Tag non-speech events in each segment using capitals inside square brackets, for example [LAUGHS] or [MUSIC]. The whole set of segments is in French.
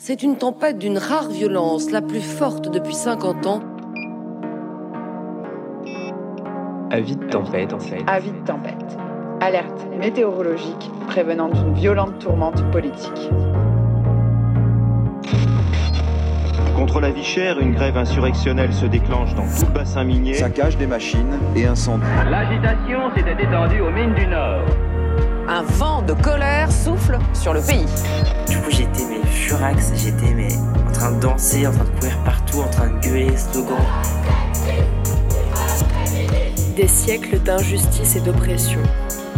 C'est une tempête d'une rare violence, la plus forte depuis 50 ans. Avis de tempête, en fait. Avis de tempête. Alerte météorologique prévenant d'une violente tourmente politique. Contre la vie chère, une grève insurrectionnelle se déclenche dans tout le bassin minier. Saccage des machines et incendie. L'agitation s'était étendue aux mines du Nord. Un vent de colère souffle sur le pays. Du coup, j'étais furax, j'étais mais en train de danser, en train de courir partout, en train de gueuler, slogans. Des siècles d'injustice et d'oppression,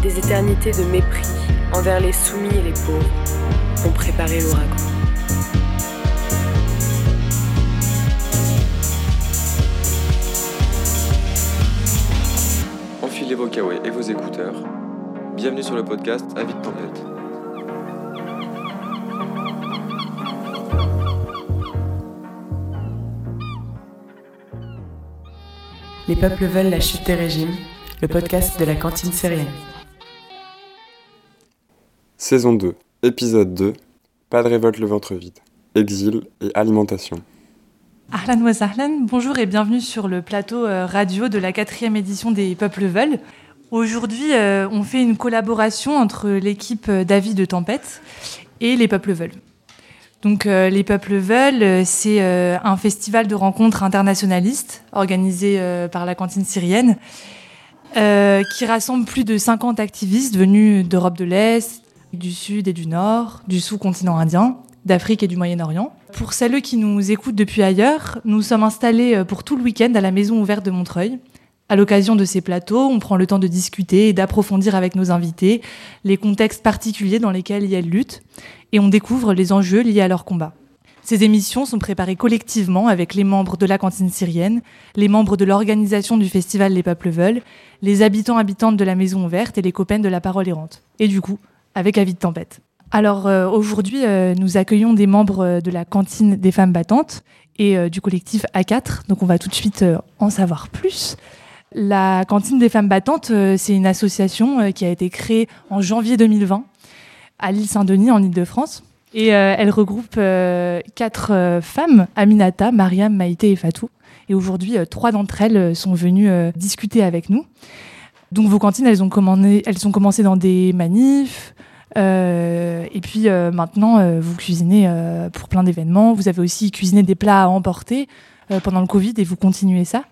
des éternités de mépris envers les soumis et les pauvres ont préparé l'ouragan. Enfilez vos kawaii et vos écouteurs. Bienvenue sur le podcast Avis de tempête. Les peuples veulent la chute des régimes, le podcast de la cantine syrienne. Saison 2, épisode 2, Pas de révolte le ventre vide, exil et alimentation. Ahlan wa sahlan, bonjour et bienvenue sur le plateau euh, radio de la quatrième édition des Peuples veulent. Aujourd'hui, euh, on fait une collaboration entre l'équipe euh, d'Avis de Tempête et les Peuples veulent. Donc, les Peuples veulent, c'est un festival de rencontres internationalistes organisé par la cantine syrienne qui rassemble plus de 50 activistes venus d'Europe de l'Est, du Sud et du Nord, du sous-continent indien, d'Afrique et du Moyen-Orient. Pour celles qui nous écoutent depuis ailleurs, nous sommes installés pour tout le week-end à la Maison ouverte de Montreuil. À l'occasion de ces plateaux, on prend le temps de discuter et d'approfondir avec nos invités les contextes particuliers dans lesquels ils luttent et on découvre les enjeux liés à leur combat. Ces émissions sont préparées collectivement avec les membres de la cantine syrienne, les membres de l'organisation du festival Les Peuples Veulent, les habitants habitantes de la Maison Ouverte et les copains de la Parole Errante. Et du coup, avec Avis de Tempête. Alors euh, aujourd'hui, euh, nous accueillons des membres euh, de la cantine des femmes battantes et du collectif A4, donc on va tout de suite en savoir plus. La cantine des femmes battantes, euh, c'est une association euh, qui a été créée en janvier 2020 à l'île Saint-Denis en Île-de-France. Et euh, elle regroupe quatre femmes, Aminata, Mariam, Maïté et Fatou. Et aujourd'hui, trois d'entre elles sont venues discuter avec nous. Donc vos cantines, elles ont, elles ont commencé dans des manifs. et puis maintenant, vous cuisinez pour plein d'événements. Vous avez aussi cuisiné des plats à emporter pendant le Covid et vous continuez ça.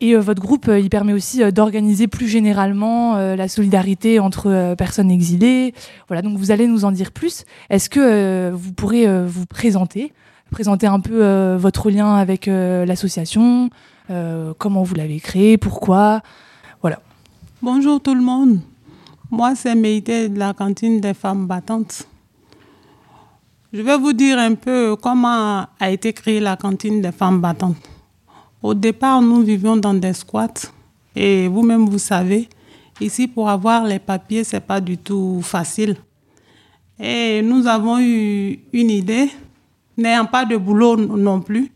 Et euh, votre groupe, euh, il permet aussi euh, d'organiser plus généralement la solidarité entre personnes exilées. Voilà, donc vous allez nous en dire plus. Est-ce que vous pourrez vous présenter, présenter un peu votre lien avec l'association, comment vous l'avez créée, pourquoi? Voilà. Bonjour tout le monde. Moi, c'est Meïté de la cantine des femmes battantes. Je vais vous dire un peu comment a été créée la cantine des femmes battantes. Au départ, nous vivions dans des squats et vous-même, vous savez, ici, pour avoir les papiers, c'est pas du tout facile. Et nous avons eu une idée, n'ayant pas de boulot non plus,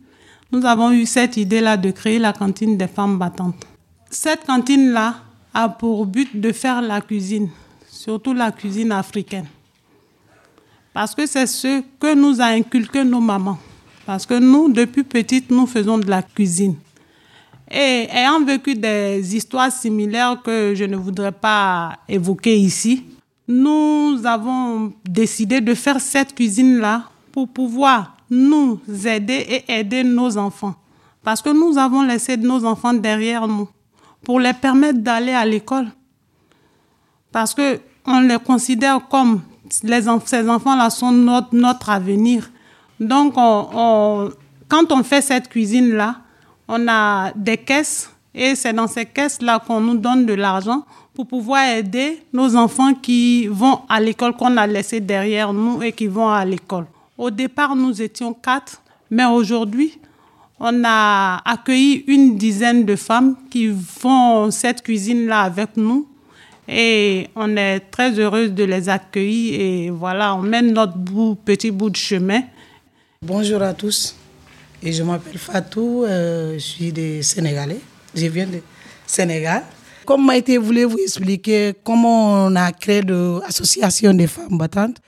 nous avons eu cette idée-là de créer la cantine des femmes battantes. Cette cantine-là a pour but de faire la cuisine, surtout la cuisine africaine. Parce que c'est ce que nous a inculqué nos mamans. Parce que nous, depuis petites, nous faisons de la cuisine. Et ayant vécu des histoires similaires que je ne voudrais pas évoquer ici, nous avons décidé de faire cette cuisine-là pour pouvoir nous aider et aider nos enfants. Parce que nous avons laissé nos enfants derrière nous pour les permettre d'aller à l'école. Parce que on les considère comme ces enfants-là sont notre avenir. Donc, on, on, quand on fait cette cuisine-là, on a des caisses et c'est dans ces caisses-là qu'on nous donne de l'argent pour pouvoir aider nos enfants qui vont à l'école, qu'on a laissé derrière nous et qui vont à l'école. Au départ, nous étions quatre, mais aujourd'hui, on a accueilli une dizaine de femmes qui font cette cuisine-là avec nous. Et on est très heureuse de les accueillir et voilà, on mène notre petit bout de chemin. Bonjour à tous, et je m'appelle Fatou, euh, je suis des Sénégalais, je viens de Sénégal. Comme Maïté voulait vous expliquer comment on a créé l'association des femmes battantes,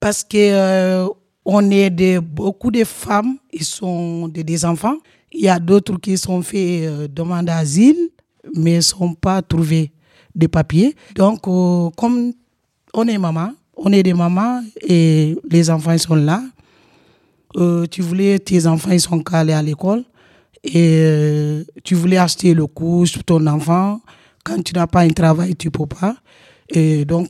parce que euh, on est de, beaucoup de femmes, ils sont des, enfants. Il y a d'autres qui sont fait euh, demande d'asile, mais ne sont pas trouvés de papiers. Donc, euh, comme on est maman, on est des mamans et les enfants sont là. Euh, tu voulais, tes enfants ils sont calés à l'école et tu voulais acheter le couche pour ton enfant. Quand tu n'as pas un travail, tu peux pas. Et donc,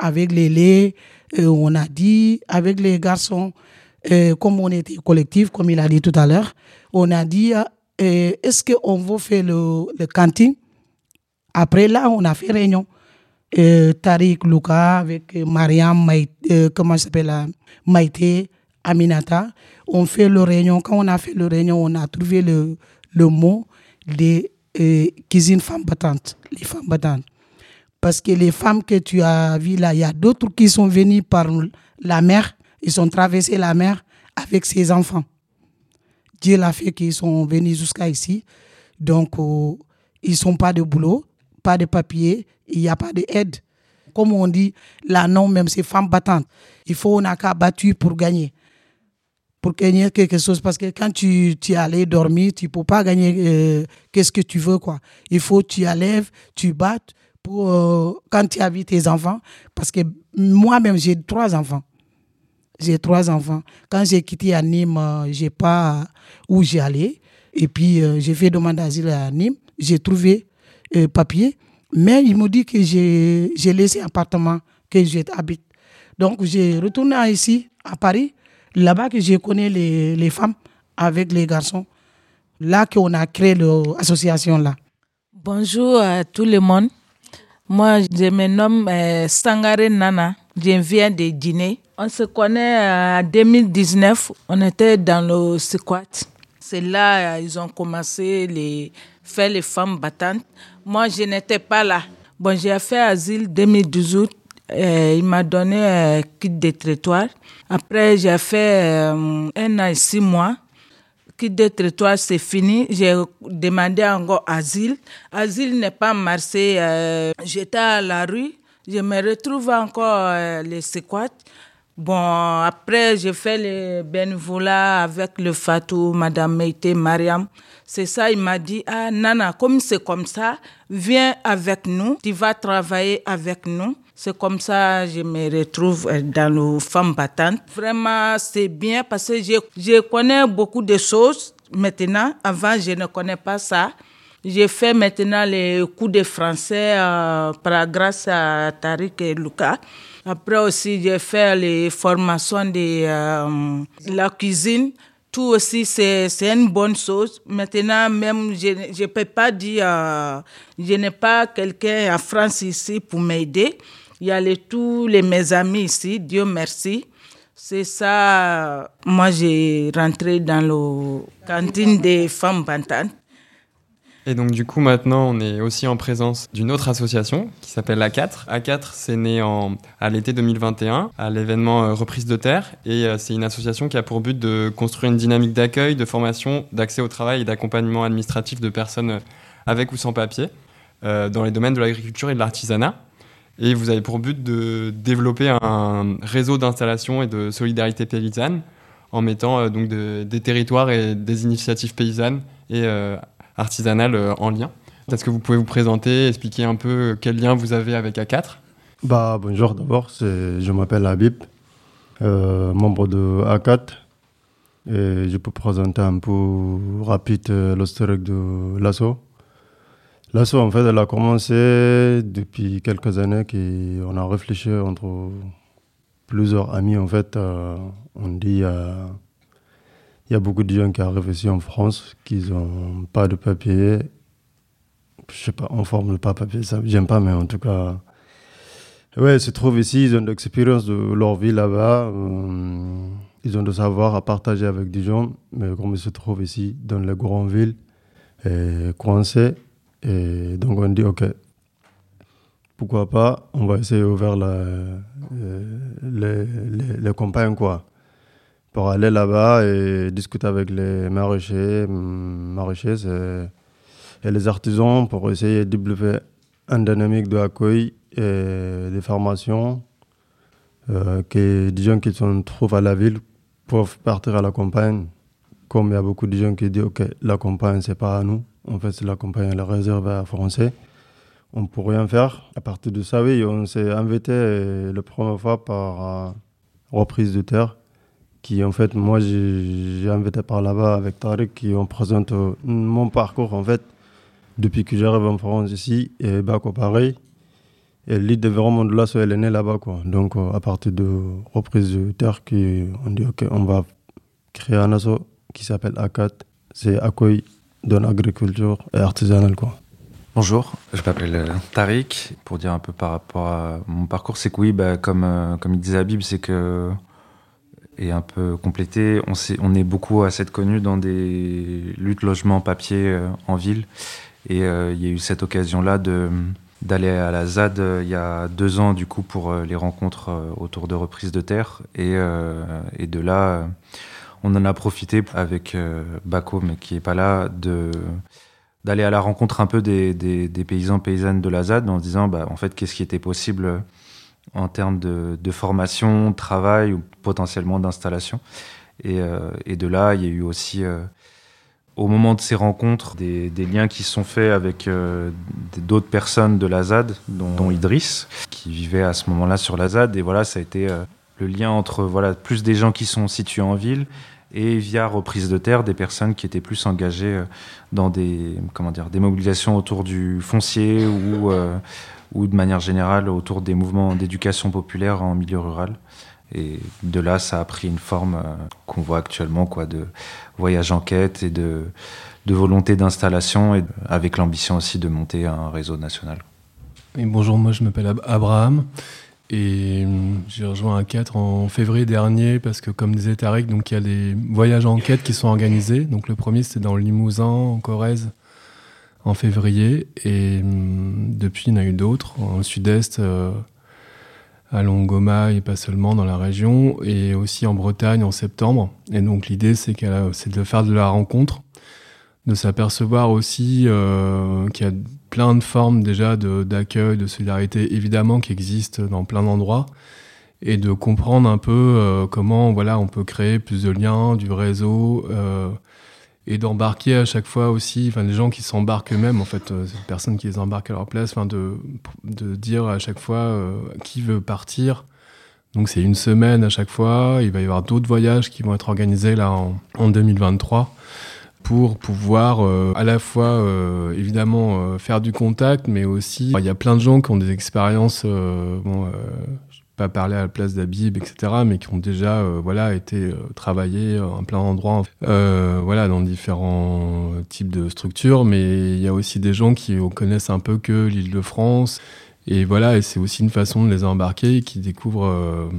avec les laits, on a dit avec les garçons, comme on était collectif, comme il a dit tout à l'heure, on a dit est-ce qu'on veut faire le, le cantine? Après là, on a fait réunion. Tariq Luka avec Mariam, comment s'appelle Maïté, Aminata. On fait le réunion. Quand on a fait le réunion, on a trouvé le, le mot des cuisines femmes battantes, les femmes battantes. Parce que les femmes que tu as vues là, il y a d'autres qui sont venues par la mer, ils ont traversé la mer avec ses enfants. Dieu l'a fait qu'ils sont venus jusqu'à ici. Donc, euh, ils sont pas de boulot, pas de papier, il n'y a pas d'aide. Comme on dit, là, non, même ces femmes battantes. Il faut on a qu'à battre pour gagner. Pour gagner quelque chose. Parce que quand tu, tu allais dormir, tu ne peux pas gagner euh, qu'est-ce que tu veux. quoi. Il faut que tu allèves, tu battes pour, euh, quand tu vu tes enfants. Parce que moi-même, j'ai trois enfants. J'ai trois enfants. Quand j'ai quitté à Nîmes, euh, je n'ai pas où j'y allais. Et puis, euh, j'ai fait demande d'asile à Nîmes. J'ai trouvé papier. Mais il me dit que j'ai laissé appartement que j'habite. Donc, j'ai retourné ici, à Paris. Là-bas que je connais les, les femmes avec les garçons. Là qu'on a créé l'association là. Bonjour à tout le monde. Moi, je me nomme euh, Sangare Nana. Je viens de Guinée. On se connaît en 2019. On était dans le squat. C'est là ils ont commencé les faire les femmes battantes. Moi, je n'étais pas là. Bon, j'ai fait asile 2018. Euh, il m'a donné un kit de trottoir. Après, j'ai fait euh, un an et six mois quitte de territoire, c'est fini. J'ai demandé encore asile. Asile n'est pas marché. Euh, j'étais à la rue. Je me retrouve encore euh, les squats. Bon, après, j'ai fait le bénévolat avec le Fatou, Madame Meite, Mariam. C'est ça, il m'a dit, ah, Nana, comme c'est comme ça, viens avec nous, tu vas travailler avec nous. C'est comme ça que je me retrouve euh, dans le femmes battantes. Vraiment, c'est bien parce que je, je connais beaucoup de choses maintenant. Avant, je ne connais pas ça. J'ai fait maintenant les cours de français euh, grâce à Tariq et Lucas. Après aussi, j'ai fait les formations de euh, la cuisine. Tout aussi, c'est une bonne chose. Maintenant, même, je ne peux pas dire, je n'ai pas quelqu'un en France ici pour m'aider. Il y a les, tous les, mes amis ici, Dieu merci. C'est ça, moi j'ai rentré dans la cantine des femmes bantantes. Et donc du coup maintenant on est aussi en présence d'une autre association qui s'appelle A4. A4 c'est né à l'été 2021 à l'événement euh, Reprise de Terre et euh, c'est une association qui a pour but de construire une dynamique d'accueil, de formation, d'accès au travail et d'accompagnement administratif de personnes euh, avec ou sans papier dans les domaines de l'agriculture et de l'artisanat. Et vous avez pour but de développer un réseau d'installation et de solidarité paysanne en mettant euh, donc des territoires et des initiatives paysannes et euh, artisanales euh, en lien. Est-ce que vous pouvez vous présenter, expliquer un peu quel lien vous avez avec A4 bah, Bonjour d'abord, je m'appelle Habib, membre de A4. Et je peux présenter un peu rapide l'historique de l'ASSO. L'asso, en fait, elle a commencé depuis quelques années qu'on a réfléchi entre plusieurs amis. En fait, euh, on dit euh, il y a beaucoup de gens qui arrivent ici en France qui n'ont pas de papier. Je sais pas, on forme pas papier, ça j'aime pas, mais en tout cas, ouais, ils se trouvent ici, ils ont l'expérience de leur vie là-bas. Euh, ils ont de savoir à partager avec des gens, mais comme ils se trouvent ici, dans les grandes villes, coincés, et donc on dit, OK, pourquoi pas, on va essayer d'ouvrir euh, les, campagnes, quoi. Pour aller là-bas et discuter avec les maraîchers, mm, maraîchers et les artisans pour essayer de développer une dynamique d'accueil et de formation euh, que des gens qui se trouvent à la ville peuvent partir à la campagne. Comme il y a beaucoup de gens qui disent ok la campagne c'est pas à nous, en fait la campagne elle est réservée à Français, on ne peut rien faire. À partir de ça oui on s'est invité la première fois par reprise de terre qui en fait moi j'ai invité par là-bas avec Tariq qui on présente mon parcours en fait depuis que j'arrive en France ici, et Bako pareil. Et l'idée vraiment de l'assaut, elle est née là-bas. Quoi. Donc, euh, à partir de reprise de terre, qui, on dit OK, on va créer un assaut qui s'appelle ACAT. C'est accueil dans l'agriculture artisanale. Quoi. Bonjour, je m'appelle euh, Tariq. Pour dire un peu par rapport à mon parcours, c'est que oui, bah, comme, euh, comme il disait Habib, c'est que et un peu complété. On, est, beaucoup à s'être connus dans des luttes logement papier en ville. Et euh, il y a eu cette occasion-là d'aller à la ZAD euh, il y a deux ans du coup pour euh, les rencontres autour de reprise de terre et de là on en a profité avec Bako mais qui est pas là de d'aller à la rencontre un peu des, des, des, paysans paysannes de la ZAD en se disant bah, en fait qu'est-ce qui était possible en termes de, de formation, de travail ou potentiellement d'installation et, et, de là il y a eu aussi au moment de ces rencontres, des, liens qui sont faits avec euh, d'autres personnes de la ZAD, dont, Idriss, qui vivait à ce moment-là sur la ZAD. Et voilà, ça a été euh, le lien entre voilà, plus des gens qui sont situés en ville et via reprise de terre, des personnes qui étaient plus engagées euh, dans des, comment dire, des mobilisations autour du foncier ou, ou de manière générale autour des mouvements d'éducation populaire en milieu rural. Et de là, ça a pris une forme euh, qu'on voit actuellement, quoi, de voyage en quête et de, de volonté d'installation, et avec l'ambition aussi de monter un réseau national. Bonjour, moi je m'appelle Abraham et hum, j'ai rejoint un 4 en février dernier parce que, comme disait Tarek, donc il y a des voyages en quête qui sont organisés. Donc le premier c'était dans le Limousin, en Corrèze, en février, et hum, depuis il y en a eu d'autres, en sud-est. Euh, à Longoma et pas seulement dans la région, et aussi en Bretagne en septembre. Et donc l'idée, c'est, c'est de faire de la rencontre, de s'apercevoir aussi euh, qu'il y a plein de formes déjà d'accueil, de, solidarité, évidemment, qui existent dans plein d'endroits, et de comprendre un peu euh, comment voilà, on peut créer plus de liens, du réseau. Euh, et d'embarquer à chaque fois aussi, enfin les gens qui s'embarquent eux-mêmes, en fait, euh, c'est personnes qui les embarquent à leur place, enfin de, de dire à chaque fois qui veut partir. Donc c'est une semaine à chaque fois. Il va y avoir d'autres voyages qui vont être organisés là en, en 2023 pour pouvoir euh, à la fois évidemment faire du contact, mais aussi il y a plein de gens qui ont des expériences bon, pas parler à la place d'Abib, etc., mais qui ont déjà euh, voilà, été euh, travaillés en plein endroit, euh, voilà, dans différents types de structures. Mais il y a aussi des gens qui connaissent un peu que l'île de France. Et voilà, et c'est aussi une façon de les embarquer, qui découvrent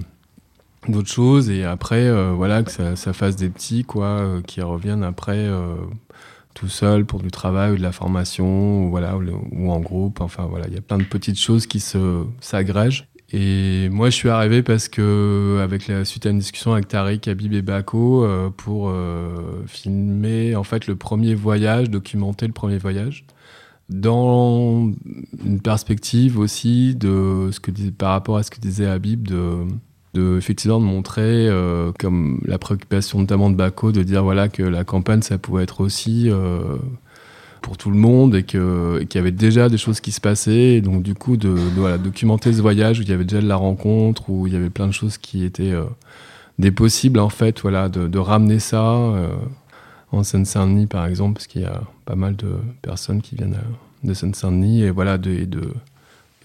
d'autres choses. Et après, voilà, que ça, ça, fasse des petits, quoi, qui reviennent après tout seul pour du travail ou de la formation, ou, voilà, ou, en groupe. Enfin voilà, il y a plein de petites choses qui se s'agrègent. Et moi, je suis arrivé parce que, avec la suite à une discussion avec Tariq, Habib et Bako, euh, pour euh, filmer en fait le premier voyage, documenter le premier voyage, dans une perspective aussi de ce que par rapport à ce que disait Habib, de, de effectivement de montrer euh, comme la préoccupation notamment de Bako, de dire voilà que la campagne ça pouvait être aussi pour tout le monde et qu'il y avait déjà des choses qui se passaient. Et donc, du coup, de, documenter ce voyage où il y avait déjà de la rencontre, où il y avait plein de choses qui étaient euh, des possibles, en fait, voilà, de, ramener ça euh, en Seine-Saint-Denis, par exemple, parce qu'il y a pas mal de personnes qui viennent euh, de Seine-Saint-Denis, et voilà, de,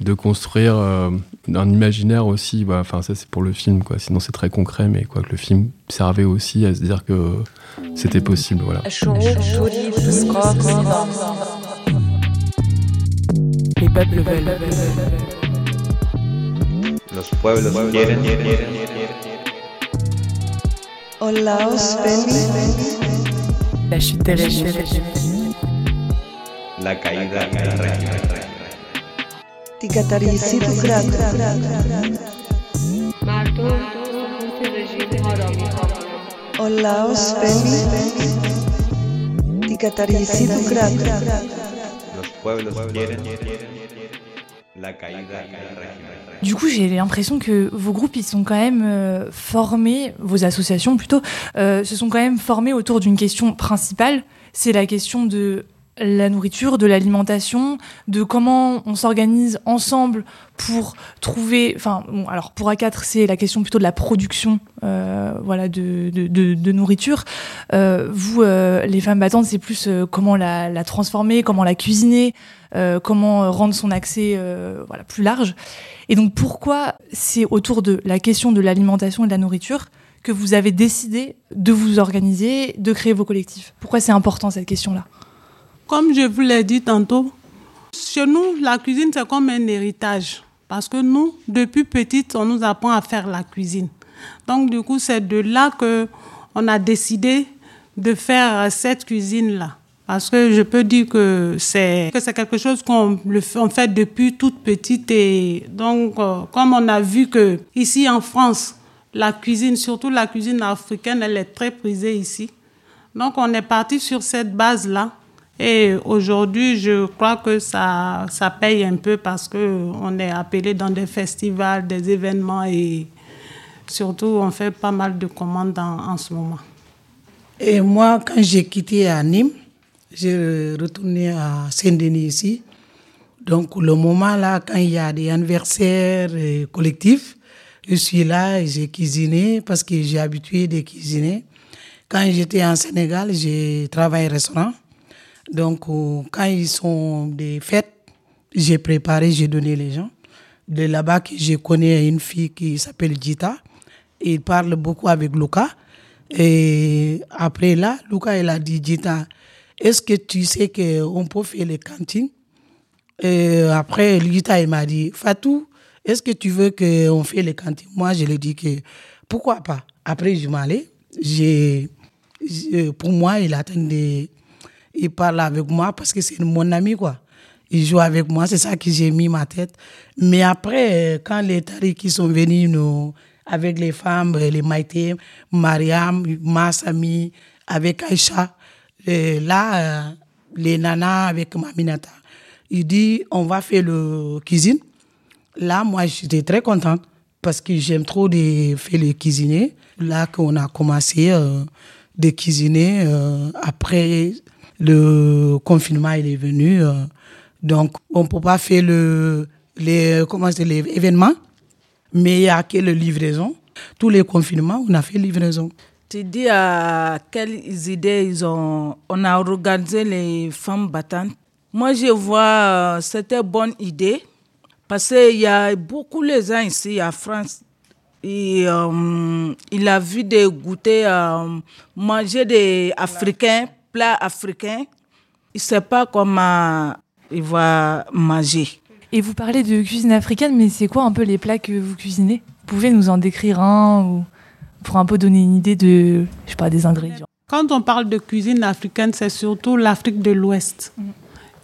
de construire un imaginaire aussi. Enfin, ça, c'est pour le film, quoi. Sinon, c'est très concret, mais quoi que le film servait aussi à se dire que c'était possible. Voilà. Les peuples veulent. Los pueblos quieren. Olaos La chute. La caída del régimen. Tigatarisi tu مردم سقوط رژیم ها را میخواهند Olaos Feli, Ticataricido Crack. Los pueblos quieren. la caída del régimen. Du coup, j'ai l'impression que vos groupes, ils sont quand même euh, formés, vos associations plutôt, euh, se sont quand même formés autour d'une question principale. C'est la question de la nourriture, de l'alimentation, de comment on s'organise ensemble pour trouver. Enfin, bon, alors pour A4, c'est la question plutôt de la production, euh, voilà, de, de, de, de nourriture. Euh, vous, euh, les femmes battantes, c'est plus euh, comment la, la, transformer, comment la cuisiner, euh, comment rendre son accès, euh, voilà, plus large. Et donc, pourquoi c'est autour de la question de l'alimentation et de la nourriture que vous avez décidé de vous organiser, de créer vos collectifs? Pourquoi c'est important cette question-là? Comme je vous l'ai dit tantôt, chez nous, la cuisine, c'est comme un héritage. Parce que nous, depuis petite, on nous apprend à faire la cuisine. Donc, du coup, c'est de là que on a décidé de faire cette cuisine-là. Parce que je peux dire que c'est que quelque chose qu'on fait depuis toute petite et donc euh, comme on a vu que ici en France la cuisine surtout la cuisine africaine elle est très prisée ici donc on est parti sur cette base là et aujourd'hui je crois que ça ça paye un peu parce que on est appelé dans des festivals des événements et surtout on fait pas mal de commandes en, en ce moment et moi quand j'ai quitté à Nîmes j'ai retourné à Saint-Denis ici. Donc, le moment là, quand il y a des anniversaires collectifs, je suis là et j'ai cuisiné parce que j'ai habitué de cuisiner. Quand j'étais en Sénégal, j'ai travaillé au restaurant. Donc, quand ils sont des fêtes, j'ai préparé, j'ai donné les gens. De là-bas, je connais une fille qui s'appelle Gita. Il parle beaucoup avec Luca. Et après là, Luca, il a dit, Gita, est-ce que tu sais qu'on peut faire les cantines? Et Après, Lita, il m'a dit, Fatou, est-ce que tu veux qu'on fasse les cantines? Moi, je lui ai dit que pourquoi pas. Après, je m'allais. J'ai, pour moi, il attendait, il parle avec moi parce que c'est mon ami, quoi. Il joue avec moi, c'est ça que j'ai mis ma tête. Mais après, quand les tarifs sont venus nous, avec les femmes, les Maïté, Mariam, Massami, avec Aïcha, et là, euh, les nanas avec Maminata, il dit on va faire le cuisine. Là, moi, j'étais très contente parce que j'aime trop de faire le cuisiner. Là qu'on a commencé euh, de cuisiner euh, après le confinement il est venu. Euh, donc, on peut pas faire le les comment les événements, mais il y a que le livraison. Tous les confinements, on a fait livraison. Tu dis à quelles idées ils ont, on a organisé les femmes battantes. Moi, je vois, c'était une bonne idée parce qu'il y a beaucoup de gens ici en France. Et, euh, il a vu des goûter, euh, manger des Africains, plats africains. Il ne sait pas comment il va manger. Et vous parlez de cuisine africaine, mais c'est quoi un peu les plats que vous cuisinez? Vous pouvez nous en décrire un ou pour un peu donner une idée de, je sais pas, des ingrédients. Quand on parle de cuisine africaine, c'est surtout l'Afrique de l'Ouest. Mm.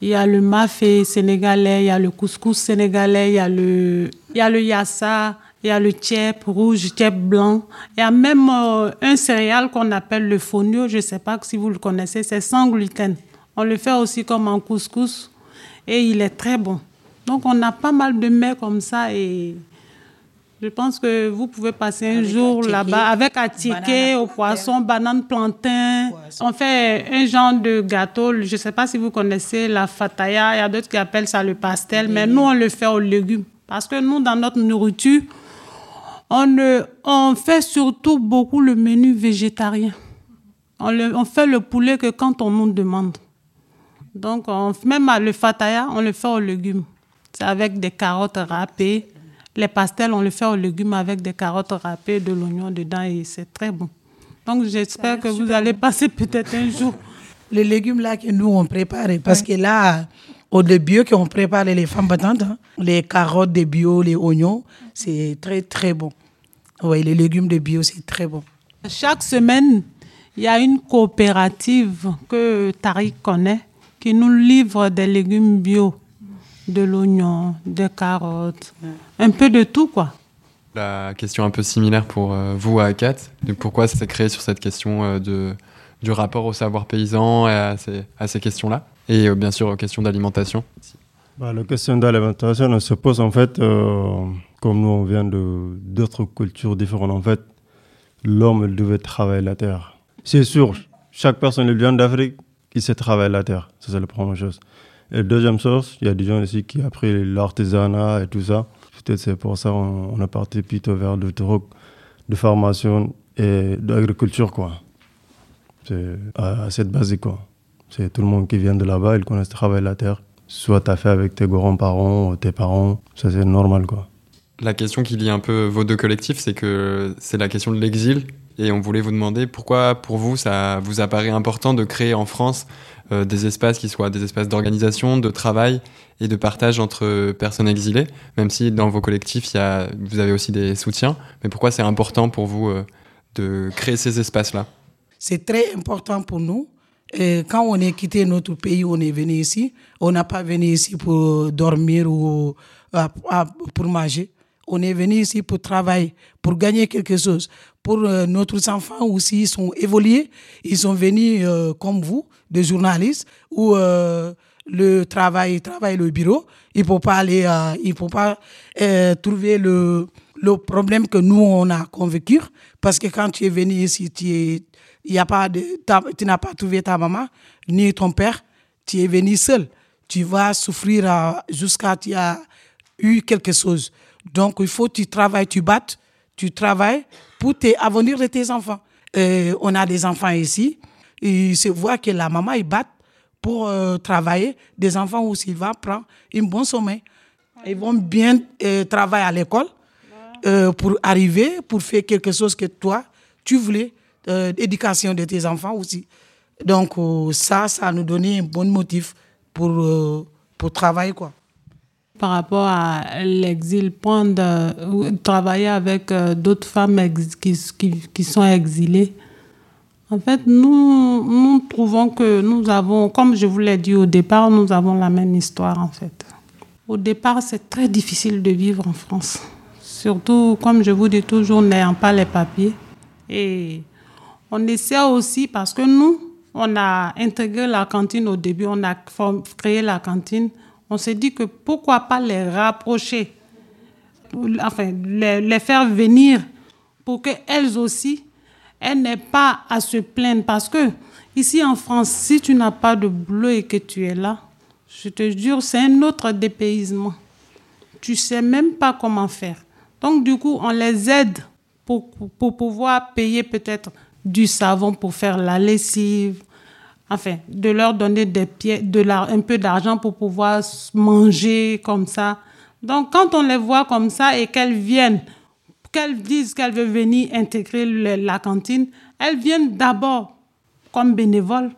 Il y a le mafé sénégalais, il y a le couscous sénégalais, il y a le, il y a le yassa, il y a le tchèp rouge, tchèp blanc. Il y a même euh, un céréal qu'on appelle le fonio, je ne sais pas si vous le connaissez, c'est sans gluten. On le fait aussi comme en couscous et il est très bon. Donc on a pas mal de mets comme ça et je pense que vous pouvez passer un avec jour là-bas avec attiqué au poisson, banane, plantain. Poisson. On fait un genre de gâteau. Je ne sais pas si vous connaissez la fataya. Il y a d'autres qui appellent ça le pastel. Mais nous, on le fait aux légumes. Parce que nous, dans notre nourriture, on, fait surtout beaucoup le menu végétarien. On, le, on fait le poulet que quand on nous demande. Donc, on, même le fataya, on le fait aux légumes. C'est avec des carottes râpées les pastels, on le fait aux légumes avec des carottes râpées, de l'oignon dedans et c'est très bon. Donc j'espère que vous allez passer peut-être un jour. [LAUGHS] Les légumes là que nous on prépare, parce ouais. que là, au début qu'on prépare les femmes battantes, hein, les carottes de bio, les oignons, c'est très très bon. Oui, les légumes de bio, c'est très bon. Chaque semaine, il y a une coopérative que Tariq connaît qui nous livre des légumes bio de l'oignon, des carottes, un peu de tout quoi. La question un peu similaire pour euh, vous à Akat, de pourquoi ça s'est créé sur cette question euh, de, du rapport au savoir paysan et à ces, à ces questions-là, et euh, bien sûr aux questions d'alimentation. bah, La question d'alimentation on se pose en fait, euh, comme nous on vient de d'autres cultures différentes, en fait, l'homme devait travailler la terre. C'est sûr, chaque personne qui vient d'Afrique, qui sait travailler la terre. Ça, c'est la première chose. Et deuxième chose, il y a des gens ici qui ont appris l'artisanat et tout ça. Peut-être c'est pour ça qu'on on a parti plutôt vers le truc de formation et d'agriculture, quoi. C'est assez basique, quoi. C'est tout le monde qui vient de là-bas, ils connaissent travailler la terre. Soit tu as fait avec tes grands-parents ou tes parents, ça c'est normal, quoi. La question qui lie un peu vos deux collectifs, c'est que c'est la question de l'exil. Et on voulait vous demander pourquoi, pour vous, ça vous apparaît important de créer en France euh, des espaces qui soient des espaces d'organisation, de travail et de partage entre personnes exilées, même si dans vos collectifs, y a, vous avez aussi des soutiens. Mais pourquoi c'est important pour vous euh, de créer ces espaces-là? C'est très important pour nous. Quand on a quitté notre pays, on est venu ici. On n'a pas venu ici pour dormir ou pour manger. On est venu ici pour travailler, pour gagner quelque chose. Pour euh, notre enfants aussi, ils sont évolués. Ils sont venus euh, comme vous, des journalistes, où euh, le travail, le bureau. Il faut pas aller, euh, faut pas euh, trouver le, problème que nous on a convaincu. Parce que quand tu es venu ici, tu a pas de, n'as pas trouvé ta maman ni ton père. Tu es venu seul. Tu vas souffrir jusqu'à tu as eu quelque chose. Donc, il faut que tu travailles, tu battes, tu travailles pour l'avenir de tes enfants. Euh, on a des enfants ici, et se voit que la maman, il bat pour euh, travailler. Des enfants aussi, ils vont prendre un bon sommeil. Ils vont bien euh, travailler à l'école euh, pour arriver, pour faire quelque chose que toi, tu voulais, euh, éducation de tes enfants aussi. Donc, ça, ça nous donnait un bon motif pour, pour travailler, quoi par rapport à l'exil, prendre, travailler avec euh, d'autres femmes qui, sont exilées. En fait, nous, nous trouvons que nous avons, comme je vous l'ai dit au départ, nous avons la même histoire en fait. Au départ, c'est très difficile de vivre en France. Surtout, comme je vous dis toujours, n'ayant pas les papiers. Et on essaie aussi parce que nous, on a intégré la cantine au début, on a créé la cantine on s'est dit que pourquoi pas les rapprocher, enfin, les, faire venir pour qu'elles aussi, elles n'aient pas à se plaindre. Parce que ici en France, si tu n'as pas de boulot et que tu es là, je te jure, c'est un autre dépaysement. Tu sais même pas comment faire. Donc, du coup, on les aide pour pouvoir payer peut-être du savon pour faire la lessive, enfin, de leur donner des pieds, de la, un peu d'argent pour pouvoir manger comme ça. Donc, quand on les voit comme ça et qu'elles viennent, qu'elles disent qu'elles veulent venir intégrer le, la cantine, elles viennent d'abord comme bénévoles.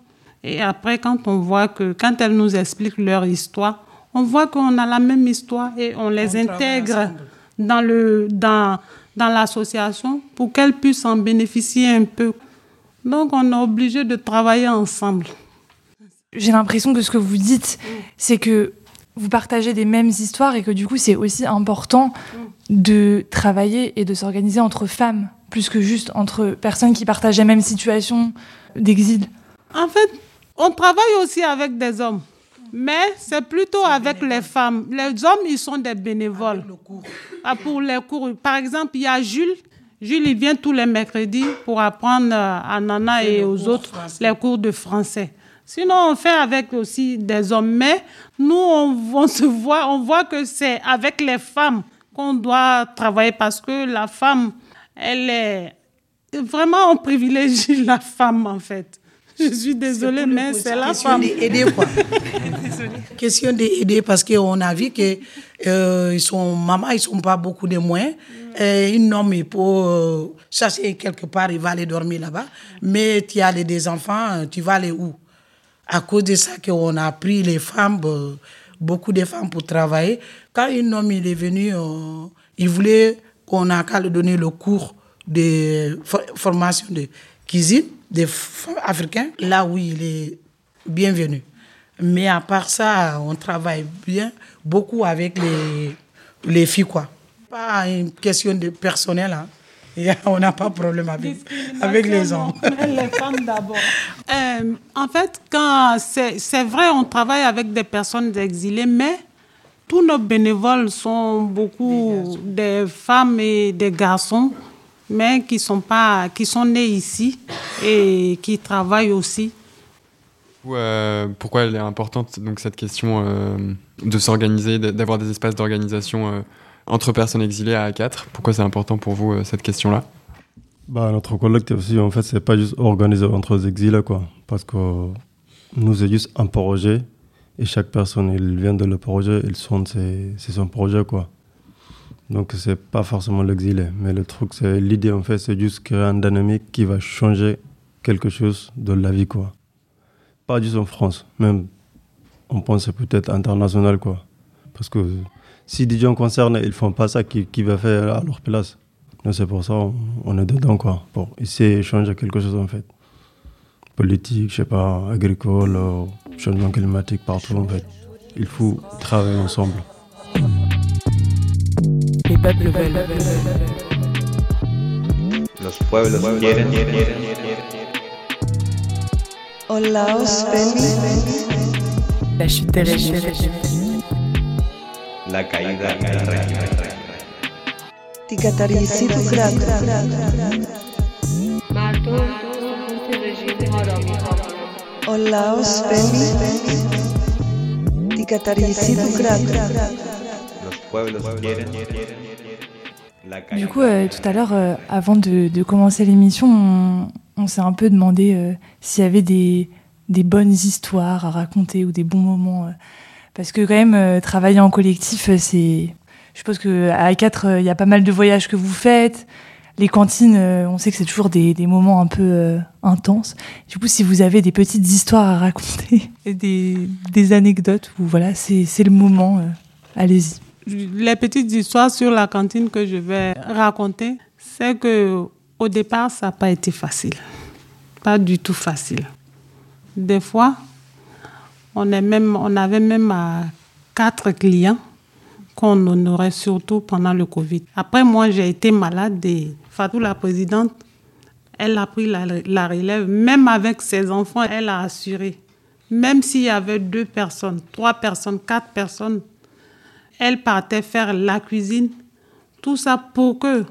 Et après, quand on voit que, quand elles nous expliquent leur histoire, on voit qu'on a la même histoire et on les on intègre dans le, dans, dans l'association pour qu'elles puissent en bénéficier un peu. Donc, on est obligé de travailler ensemble. J'ai l'impression que ce que vous dites, c'est que vous partagez des mêmes histoires et que du coup, c'est aussi important de travailler et de s'organiser entre femmes, plus que juste entre personnes qui partagent la même situation d'exil. En fait, on travaille aussi avec des hommes, mais c'est plutôt avec bénévole. les femmes. Les hommes, ils sont des bénévoles. Ah, pour les cours. Par exemple, il y a Jules Jules, il vient tous les mercredis pour apprendre à Nana et, et aux autres français. les cours de français. Sinon, on fait avec aussi des hommes. Mais nous, on, on se voit, on voit que c'est avec les femmes qu'on doit travailler parce que la femme, elle est vraiment, on privilégie [LAUGHS] la femme en fait. [LAUGHS] Je suis désolée, mais c'est la [LAUGHS] question femme. Aider, quoi. question d'aider parce qu'on a vu que euh, ils sont maman, ils sont pas beaucoup de moyens. Et un homme, il peut euh, chercher quelque part, il va aller dormir là-bas. Mais tu as les, des enfants, tu vas aller où? À cause de ça qu'on a pris les femmes, euh, beaucoup de femmes pour travailler. Quand un homme il est venu, euh, il voulait qu'on a qu'à lui donner le cours de formation de cuisine des africains. Là où il est bienvenu. Mais à part ça, on travaille bien, beaucoup avec les, les filles, quoi pas une question de personnel. Hein. [LAUGHS] On n'a pas de problème avec, avec les hommes. [LAUGHS] les femmes d'abord. Euh, en fait, quand c'est vrai, on travaille avec des personnes exilées, mais Tous nos bénévoles sont beaucoup des femmes et des garçons, mais qui sont, pas, qui sont nés ici et qui travaillent aussi. Euh, pourquoi elle est importante, donc, cette question euh, de s'organiser, d'avoir des espaces d'organisation euh, entre personnes exilées à A4 Pourquoi c'est important pour vous, euh, cette question-là? Bah, Notre collectif aussi, en fait, c'est pas juste organisé entre les exilés, quoi. Parce que nous, c'est juste un projet. Et chaque personne, il vient de le projet, il sonne, c'est son projet, quoi. Donc, c'est pas forcément l'exilé. Mais le truc, c'est l'idée, en fait, c'est juste créer une dynamique qui va changer quelque chose de la vie, quoi. Pas juste en France, même, on pense peut-être international, quoi. Parce que si des gens concernés, ils font pas ça, qui, qui va faire à leur place? C'est pour ça on, est dedans, quoi. Pour essayer de changer quelque chose, en fait. Politique, je sais pas, agricole, euh, changement climatique, partout, en fait. Il faut travailler ensemble. Los pueblos quieren. Hola, La caída del rey. Tigatarisi tu crack. Hola, Tigatarisi tu crack. Los pueblos quieren. Du coup, euh, tout à l'heure, euh, avant de, de commencer l'émission, on, on s'est un peu demandé euh, s'il y avait des, des bonnes histoires à raconter ou des bons moments. parce que quand même, travailler en collectif, c'est... Je suppose qu'à A4, euh, il y a pas mal de voyages que vous faites. Les cantines, on sait que c'est toujours des, des moments un peu intenses. Du coup, si vous avez des petites histoires à raconter, [LAUGHS] des, des anecdotes, ou voilà, c'est le moment, allez-y. Les petites histoires sur la cantine que je vais raconter, c'est que au départ, ça n'a pas été facile. Pas du tout facile. Des fois, on, est même, on avait même euh, quatre clients qu'on honorait surtout pendant le Covid. Après, moi, j'ai été malade et Fatou, la présidente, elle a pris la, la relève. Même avec ses enfants, elle a assuré. Même s'il y avait deux personnes, trois personnes, quatre personnes, elle partait faire la cuisine. Tout ça pour que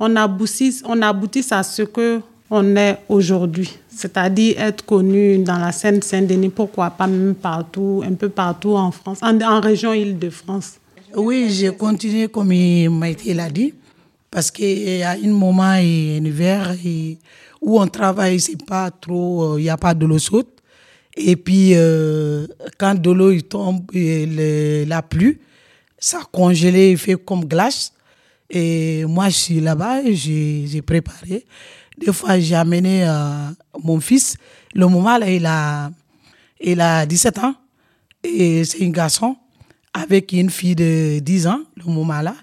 on aboutisse, on aboutisse à ce que on est aujourd'hui. C'est-à-dire être connu dans la scène Saint-Denis, pourquoi pas même partout, un peu partout en France, en, région Île-de-France. Oui, j'ai continué comme il m'a été l'a dit, parce qu'il y a un moment et un hiver où on travaille, c'est pas trop, euh, il n'y a pas de l'eau chaude. Et puis, euh, quand de l'eau tombe, le- la pluie, ça congelé, il fait comme glace. Et moi, je suis là-bas j'ai préparé. Des fois, j'ai amené euh, mon fils. Le moment là, il a, il a 17 ans et c'est un garçon avec une fille de 10 ans, le moment là.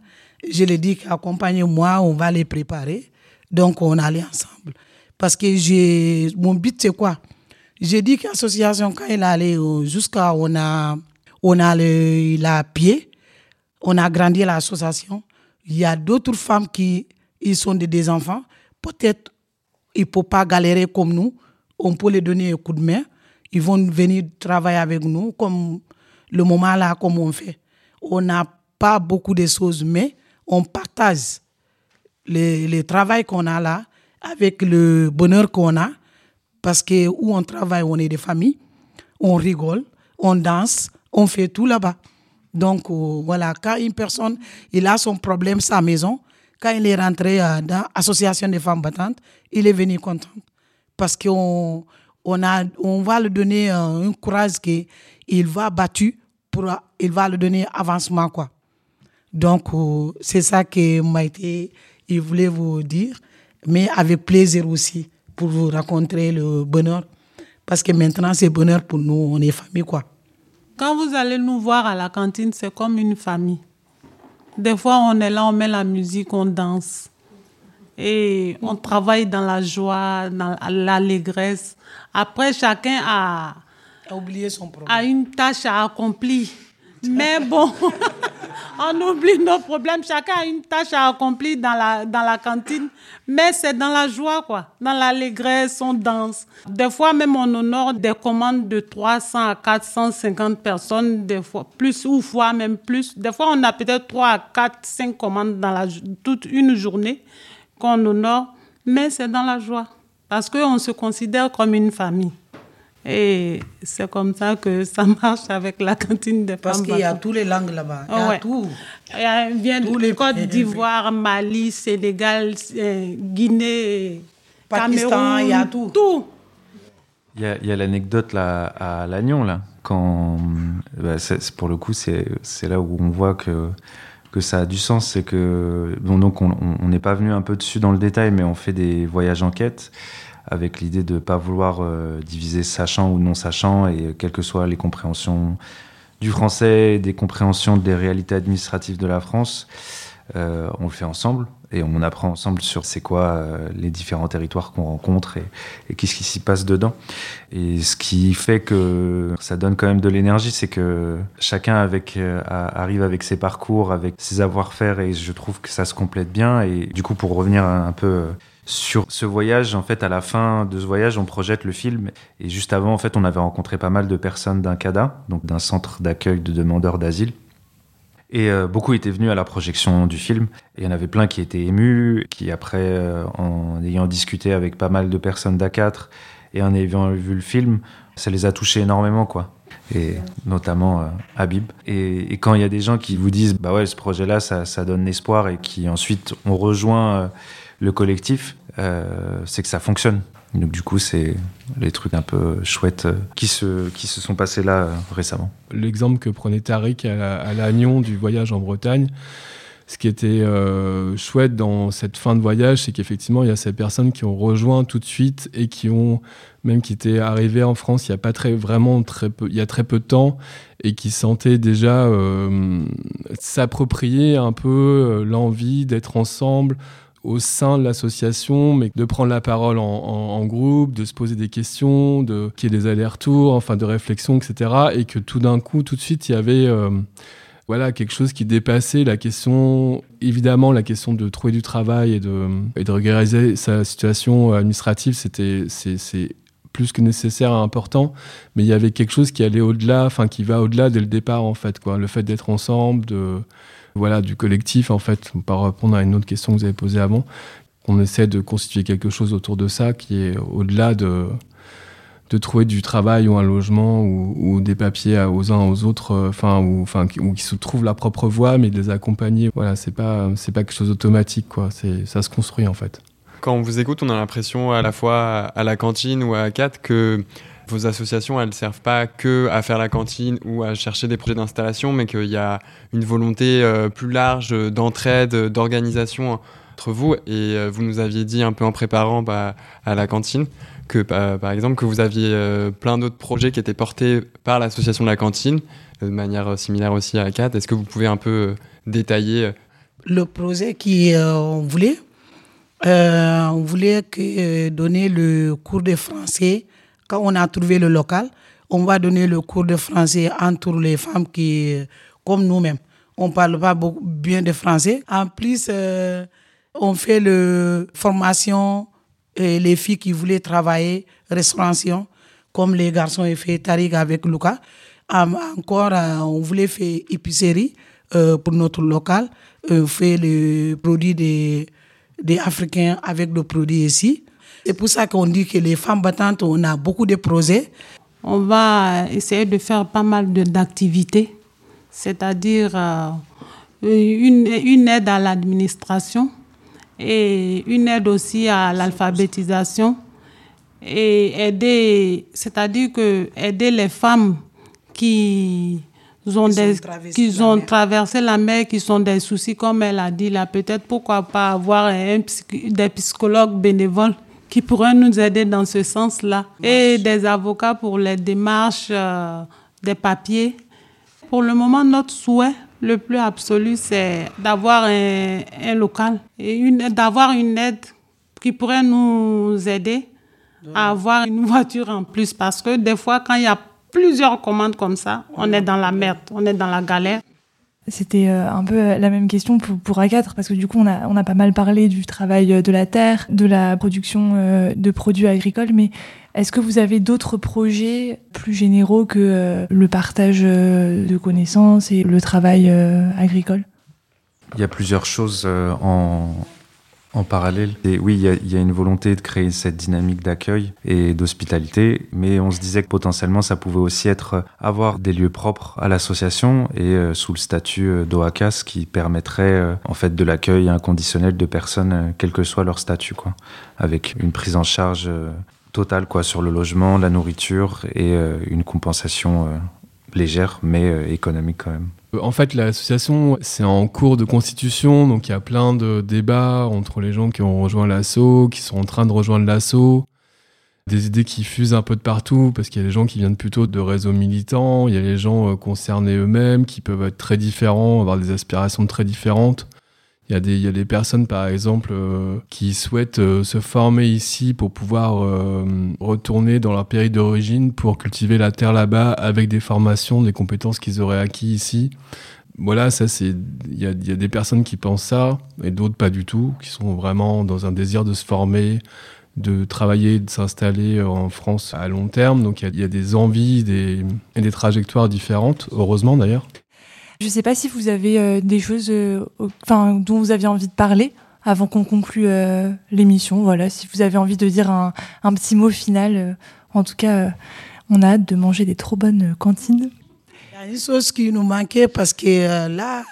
Je lui ai dit qu'accompagnez-moi, on va les préparer. Donc, on allait ensemble. Parce que mon but, c'est quoi? J'ai dit que l'association, quand il allait euh, jusqu'à, on a, on a le, il a pied, on a grandi l'association. Il y a d'autres femmes qui, ils sont des, des enfants. Peut-être, ils ne peuvent pas galérer comme nous. On peut les donner un coup de main. Ils vont venir travailler avec nous comme le moment là, comme on fait. On n'a pas beaucoup de choses, mais on partage le, le travail qu'on a là avec le bonheur qu'on a. Parce que où on travaille, on est des familles. On rigole, on danse, on fait tout là-bas. Donc euh, voilà, quand une personne, il a son problème, sa maison, quand il est rentré euh, dans l'association des femmes battantes, il est venu content. Parce qu'on on a, on va lui donner euh, un courage qu'il va battu, pour, il va lui donner avancement. quoi. Donc euh, c'est ça que m'a été, il voulait vous dire, mais avec plaisir aussi, pour vous raconter le bonheur. Parce que maintenant, c'est bonheur pour nous, on est famille. quoi. Quand vous allez nous voir à la cantine, c'est comme une famille. Des fois, on est là, on met la musique, on danse. Et on travaille dans la joie, dans l'allégresse. Après, chacun a, A oublié son problème. a une tâche à accomplir. Mais bon, [LAUGHS] on oublie nos problèmes. Chacun a une tâche à accomplir dans la, dans la cantine. Mais c'est dans la joie, quoi. Dans l'allégresse, on danse. Des fois, même, on honore des commandes de 300 à 450 personnes, des fois plus, ou fois même plus. Des fois, on a peut-être 3 à 4, 5 commandes dans toute une journée qu'on honore. Mais c'est dans la joie. Parce qu'on se considère comme une famille. Et c'est comme ça que ça [LAUGHS] marche avec la cantine des Parce femmes qu'il y a toutes les langues là-bas. Il y a Ouais. tout. Il y a- vient de Tous les Côte d'Ivoire, Mali, Sénégal, euh, Guinée, Pakistan, Cameroun, il y a tout. Tout. Il y a, il y a l'anecdote là à Lannion là, quand bah, c'est- c'est- pour le coup c'est c'est là où on voit que que ça a du sens, c'est que bon, donc on on- on n'est pas venu un peu dessus dans le détail, mais on fait des voyages enquête avec l'idée de pas vouloir euh, diviser sachant ou non sachant et quelles que soient les compréhensions du français, des compréhensions des réalités administratives de la France, euh, on le fait ensemble et on apprend ensemble sur c'est quoi euh, les différents territoires qu'on rencontre et, qu'est-ce qui s'y passe dedans. Et ce qui fait que ça donne quand même de l'énergie, c'est que chacun arrive avec ses parcours, avec ses savoir-faire et je trouve que ça se complète bien. Et du coup, pour revenir un, peu sur ce voyage, en fait, à la fin de ce voyage, on projette le film. Et juste avant, en fait, on avait rencontré pas mal de personnes d'un CADA, donc d'un centre d'accueil de demandeurs d'asile. Et euh, beaucoup étaient venus à la projection du film. Et il y en avait plein qui étaient émus, qui après, euh, en ayant discuté avec pas mal de personnes d'A4 et en ayant vu le film, ça les a touchés énormément, quoi. Et notamment euh, Habib. Et, quand il y a des gens qui vous disent, bah ouais, ce projet-là, ça, ça donne espoir, et qui ensuite ont rejoint le collectif, euh, c'est que ça fonctionne. Donc du coup, c'est les trucs un peu chouettes euh, qui se, qui se sont passés là euh, récemment. L'exemple que prenait Tariq à, Lannion du voyage en Bretagne, ce qui était chouette dans cette fin de voyage, c'est qu'effectivement, il y a ces personnes qui ont rejoint tout de suite et qui ont, même qui étaient arrivées en France il y a pas très, vraiment très peu, il y a très peu de temps et qui sentaient déjà s'approprier un peu l'envie d'être ensemble au sein de l'association, mais de prendre la parole en, groupe, de se poser des questions, de qu'il y ait des allers-retours, enfin de réflexion, etc. Et que tout d'un coup, tout de suite, il y avait euh, voilà quelque chose qui dépassait la question, évidemment, la question de trouver du travail et de, et de régulariser sa situation administrative, c'était c'est c'est plus que nécessaire et important, mais il y avait quelque chose qui allait au-delà, enfin qui va au-delà dès le départ en fait, quoi. Le fait d'être ensemble, de voilà, du collectif, en fait, par répondre à une autre question que vous avez posée avant, qu'on essaie de constituer quelque chose autour de ça qui est au-delà de, de trouver du travail ou un logement ou, des papiers aux uns aux autres, euh, enfin, ou, enfin, qui- ou qui se trouvent leur propre voie, mais de les accompagner. Voilà, c'est pas, c'est pas quelque chose d'automatique, quoi. C'est, ça se construit, en fait. Quand on vous écoute, on a l'impression à la fois à la cantine ou à CAT que vos associations, elles ne servent pas que à faire la cantine ou à chercher des projets d'installation, mais qu'il y a une volonté euh, plus large d'entraide, d'organisation entre vous. Et euh, vous nous aviez dit un peu en préparant bah, à la cantine que, bah, par exemple, que vous aviez euh, plein d'autres projets qui étaient portés par l'association de la cantine, de manière similaire aussi à CAT. Est-ce que vous pouvez un peu détailler Le projet qu'on voulait, on voulait que, donner le cours de français. Quand on a trouvé le local, on va donner le cours de français entre les femmes qui, comme nous-mêmes. On parle pas beaucoup bien de français. En plus, euh, on fait le formation et les filles qui voulaient travailler restauration, comme les garçons ont fait Tariq avec Lucas. Encore, euh, on voulait faire épicerie euh, pour notre local, euh, faire le produit des, des Africains avec le produit ici. C'est pour ça qu'on dit que les femmes battantes, on a beaucoup de projets. On va essayer de faire pas mal de- d'activités, c'est-à-dire euh, une, une aide à l'administration et une aide aussi à l'alphabétisation et aider, c'est-à-dire que aider les femmes qui ont, Qui ont des, traversé qui la ont mer. traversé la mer, qui ont des soucis, comme elle a dit là, peut-être pourquoi pas avoir un, des psychologues bénévoles qui pourraient nous aider dans ce sens-là. Et des avocats pour les démarches, euh, des papiers. Pour le moment, notre souhait le plus absolu, c'est d'avoir un, un local et d'avoir une aide qui pourrait nous aider à avoir une voiture en plus. Parce que des fois, quand il y a plusieurs commandes comme ça, on est dans la merde, on est dans la galère. C'était euh, un peu la même question pour, pour A4, parce que du coup, on a, on a pas mal parlé du travail de la terre, de la production euh, de produits agricoles, mais est-ce que vous avez d'autres projets plus généraux que euh, le partage de connaissances et le travail agricole? Il y a plusieurs choses en, en parallèle. Et oui, il y, a, une volonté de créer cette dynamique d'accueil et d'hospitalité, mais on se disait que potentiellement ça pouvait aussi être avoir des lieux propres à l'association et euh, sous le statut euh, d'OACAS qui permettrait euh, en fait de l'accueil inconditionnel de personnes, euh, quel que soit leur statut, quoi, avec une prise en charge euh, totale quoi sur le logement, la nourriture et euh, une compensation légère mais économique quand même. En fait, l'association, c'est en cours de constitution, donc il y a plein de débats entre les gens qui ont rejoint l'assaut, qui sont en train de rejoindre l'assaut, des idées qui fusent un peu de partout, parce qu'il y a des gens qui viennent plutôt de réseaux militants, il y a les gens concernés eux-mêmes, qui peuvent être très différents, avoir des aspirations très différentes. Il y, a des, il y a des personnes, par exemple, euh, qui souhaitent euh, se former ici pour pouvoir euh, retourner dans leur pays d'origine pour cultiver la terre là-bas avec des formations, des compétences qu'ils auraient acquis ici. Voilà, ça c'est. Il y a, y a des personnes qui pensent ça et d'autres pas du tout, qui sont vraiment dans un désir de se former, de travailler, de s'installer en France à long terme. Donc il y y a des envies des, et des trajectoires différentes, heureusement d'ailleurs. Je ne sais pas si vous avez euh, des choses euh, enfin, dont vous aviez envie de parler avant qu'on conclue euh, l'émission. Voilà, si vous avez envie de dire un, petit mot final. en tout cas, on a hâte de manger des trop bonnes cantines. Il y a une chose qui nous manquait parce que là,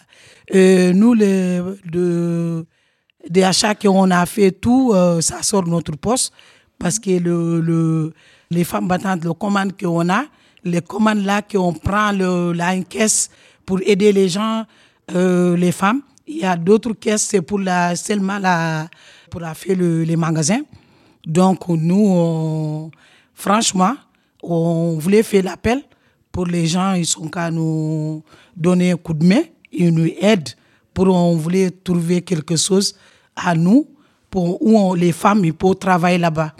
nous, les, de, des achats qu'on a fait, tout, ça sort de notre poste parce que le, le, les femmes battantes, les commandes qu'on a, les commandes là qu'on prend le, la une caisse pour aider les gens, euh, les femmes. Il y a d'autres caisses, c'est pour la, seulement la, pour la faire le, les magasins. Donc, nous, franchement, on voulait faire l'appel pour les gens, ils sont qu'à nous donner un coup de main, ils nous aident pour, on voulait trouver quelque chose à nous, pour, où les femmes, ils peuvent travailler là-bas.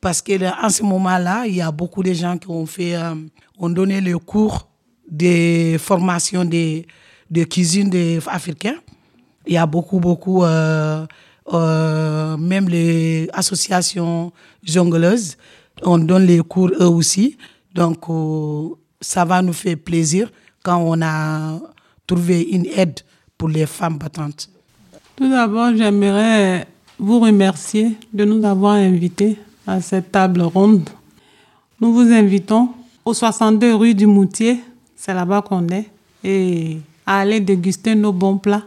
Parce que en ce moment-là, il y a beaucoup de gens qui ont fait, euh, ont donné le cours des formations de, de cuisine des Africains. Il y a beaucoup, beaucoup, euh, euh, même les associations jongleuses, on donne les cours eux aussi. Donc, euh, ça va nous faire plaisir quand on a trouvé une aide pour les femmes battantes. Tout d'abord, j'aimerais vous remercier de nous avoir invités à cette table ronde. Nous vous invitons au 62 rue du Moutier, c'est là-bas qu'on est, et à aller déguster nos bons plats.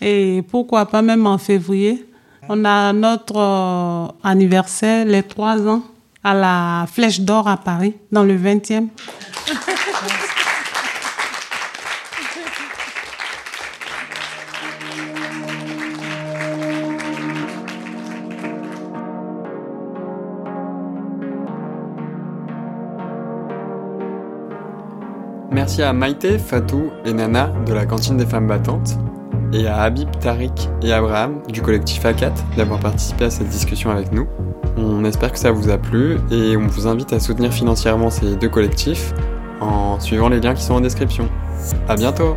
Et pourquoi pas même en février, on a notre euh, anniversaire, les trois ans, à la Flèche d'Or à Paris, dans le 20e. Merci à Maïté, Fatou et Nana de la cantine des femmes battantes et à Habib, Tariq et Abraham du collectif A4 d'avoir participé à cette discussion avec nous. On espère que ça vous a plu et on vous invite à soutenir financièrement ces deux collectifs en suivant les liens qui sont en description. À bientôt!